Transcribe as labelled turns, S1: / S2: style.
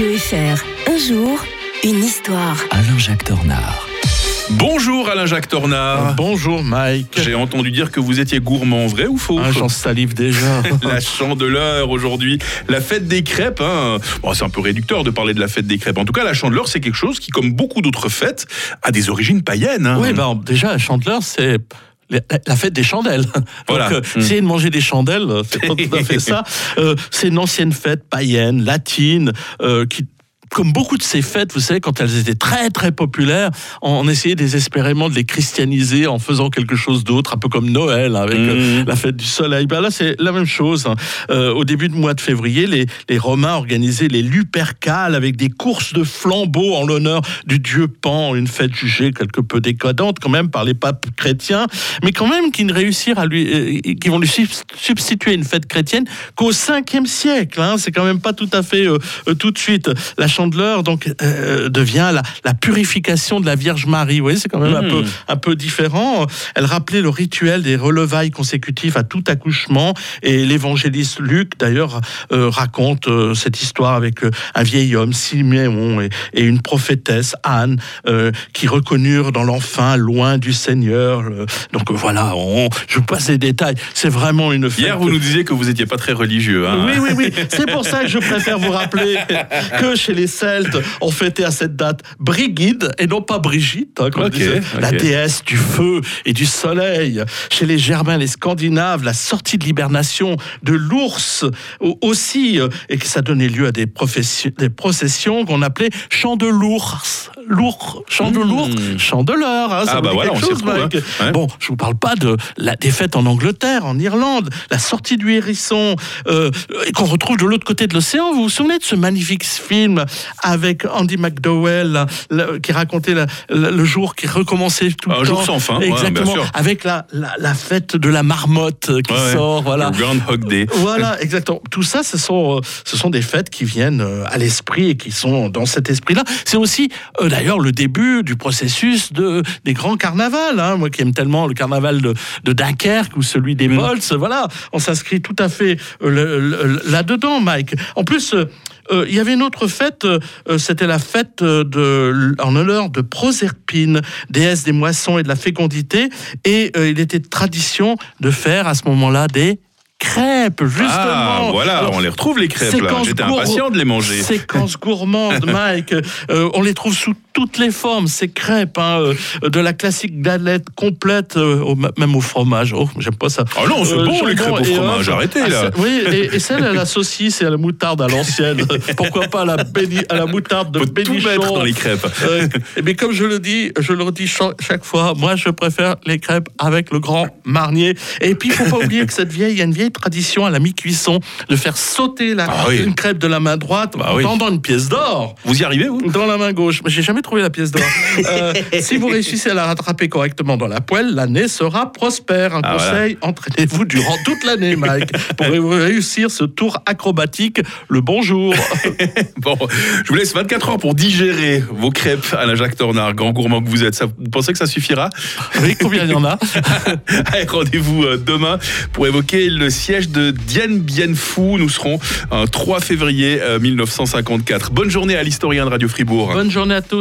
S1: Radio FR. Un jour, une histoire.
S2: Alain-Jacques Tornard.
S3: Bonjour Alain-Jacques Tornard.
S4: Bonjour Mike.
S3: J'ai entendu dire que vous étiez gourmand, vrai ou faux?
S4: Ah, J'en salive déjà.
S3: La chandeleur aujourd'hui, la fête des crêpes. Hein. Bon, c'est un peu réducteur de parler de la fête des crêpes. En tout cas, la chandeleur, c'est quelque chose qui, comme beaucoup d'autres fêtes, a des origines païennes. hein.
S4: oui, ben, déjà, la chandeleur, c'est la- la fête des chandelles.
S3: Voilà.
S4: Donc, euh,
S3: Mm.
S4: essayer de manger des chandelles, euh, c'est pas tout à fait ça. Euh, c'est une ancienne fête païenne, latine, euh, qui comme beaucoup de ces fêtes, vous savez, quand elles étaient très très populaires, on essayait désespérément de les christianiser en faisant quelque chose d'autre, un peu comme Noël avec euh,
S3: Mhm.
S4: la fête du soleil. Ben là, c'est la même chose. hein. Euh, au début du mois de février, les, les Romains organisaient les Lupercales avec des courses de flambeaux en l'honneur du dieu Pan, une fête jugée quelque peu décadente quand même par les papes chrétiens, mais quand même qui ne réussirent à lui, euh, qui vont lui subst- substituer une fête chrétienne qu'au 5e siècle. hein. C'est quand même pas tout à fait euh, tout de suite. La chandeleur donc euh, devient la, la purification de la Vierge Marie. Vous voyez, c'est quand même un peu un peu différent. Elle rappelait le rituel des relevailles consécutives à tout accouchement. Et l'évangéliste Luc, d'ailleurs, euh, raconte euh, cette histoire avec un vieil homme, Siméon, et, et une prophétesse, Anne, qui reconnurent dans l'enfant loin du Seigneur. Donc voilà, on, je passe les détails. C'est vraiment une fête.
S3: Hier, vous nous disiez que vous n'étiez pas très religieux. hein.
S4: Oui, oui, oui. C'est pour ça que je préfère vous rappeler que chez les Celtes, on fêtait à cette date Brigide et non pas Brigitte, hein, comme disait, la déesse du feu et du soleil. Chez les Germains, les Scandinaves, la sortie de l'hibernation de l'ours au- aussi, euh, et que ça donnait lieu à des, processions qu'on appelait chants de l'ours. Lourd, chant de l'ours,
S3: Mmh.
S4: chant de l'heure. hein, ça
S3: Ah bah voilà, on
S4: chose,
S3: retrouve, hein. Ouais.
S4: Bon, je vous parle pas de la défaite en Angleterre, en Irlande, la sortie du hérisson, euh, et qu'on retrouve de l'autre côté de l'océan. Vous vous souvenez de ce magnifique film avec Andy McDowell qui racontait la- le jour qui recommençait tout
S3: Un
S4: le
S3: jour
S4: temps
S3: sans fin,
S4: exactement, avec la, la, la fête de la marmotte qui
S3: Ouais,
S4: sort, voilà.
S3: Le Groundhog Day.
S4: Voilà, exactement. Tout ça, ce sont, euh, ce sont des fêtes qui viennent euh, à l'esprit et qui sont dans cet esprit-là. C'est aussi, euh, d'ailleurs, le début du processus de, des grands carnavals. hein. Moi qui aime tellement le carnaval de, de Dunkerque ou celui des
S3: Mm.
S4: Molles, voilà, on s'inscrit tout à fait là-dedans, Mike. En plus, euh, il y avait une autre fête, c'était la fête euh, de, en honneur de Proserpine, déesse des moissons et de la fécondité. Et euh, il était tradition de faire à ce moment-là des crêpes, justement.
S3: Ah, voilà,
S4: Alors,
S3: on les retrouve les crêpes J'étais impatient de les manger.
S4: Séquence gourmande, Mike. Euh, on les trouve sous toutes les formes, ces crêpes, hein, euh, de la classique galette complète, euh, au- même au fromage. Oh, j'aime pas ça.
S3: Ah non, c'est
S4: Euh,
S3: bon les crêpes au fromage. Arrêtez
S4: Ah,
S3: là.
S4: oui, et, et celle à la saucisse et à la moutarde à l'ancienne. Pourquoi pas à la, béni- à la moutarde de
S3: Faut tout
S4: bénichon
S3: mettre dans les crêpes.
S4: et bien comme je le dis, je le redis cha- chaque fois, moi je préfère les crêpes avec le grand marnier. Et puis il faut pas oublier que cette vieille, il y a une vieille tradition à la mi-cuisson de faire sauter la,
S3: Ah oui.
S4: une crêpe de la main droite
S3: Bah oui.
S4: une pièce d'or.
S3: Vous y arrivez vous?
S4: Dans la main gauche. Mais j'ai jamais trouvé la pièce d'or. Euh, si vous réussissez à la rattraper correctement dans la poêle, l'année sera prospère. Un
S3: Ah,
S4: conseil, entraînez-vous durant toute l'année, Mike, pour réussir ce tour acrobatique. Le bonjour.
S3: Bon, je vous laisse 24 heures pour digérer vos crêpes à la Jacques Tornard, grand gourmand que vous êtes. Ça, vous pensez que ça suffira?
S4: Oui, combien il y en a?
S3: Allez, Rendez-vous euh, demain pour évoquer le siège de Dien Bien Phu. Nous serons un 3 février euh, 1954. Bonne journée à l'historien de Radio Fribourg.
S4: Bonne journée à tous.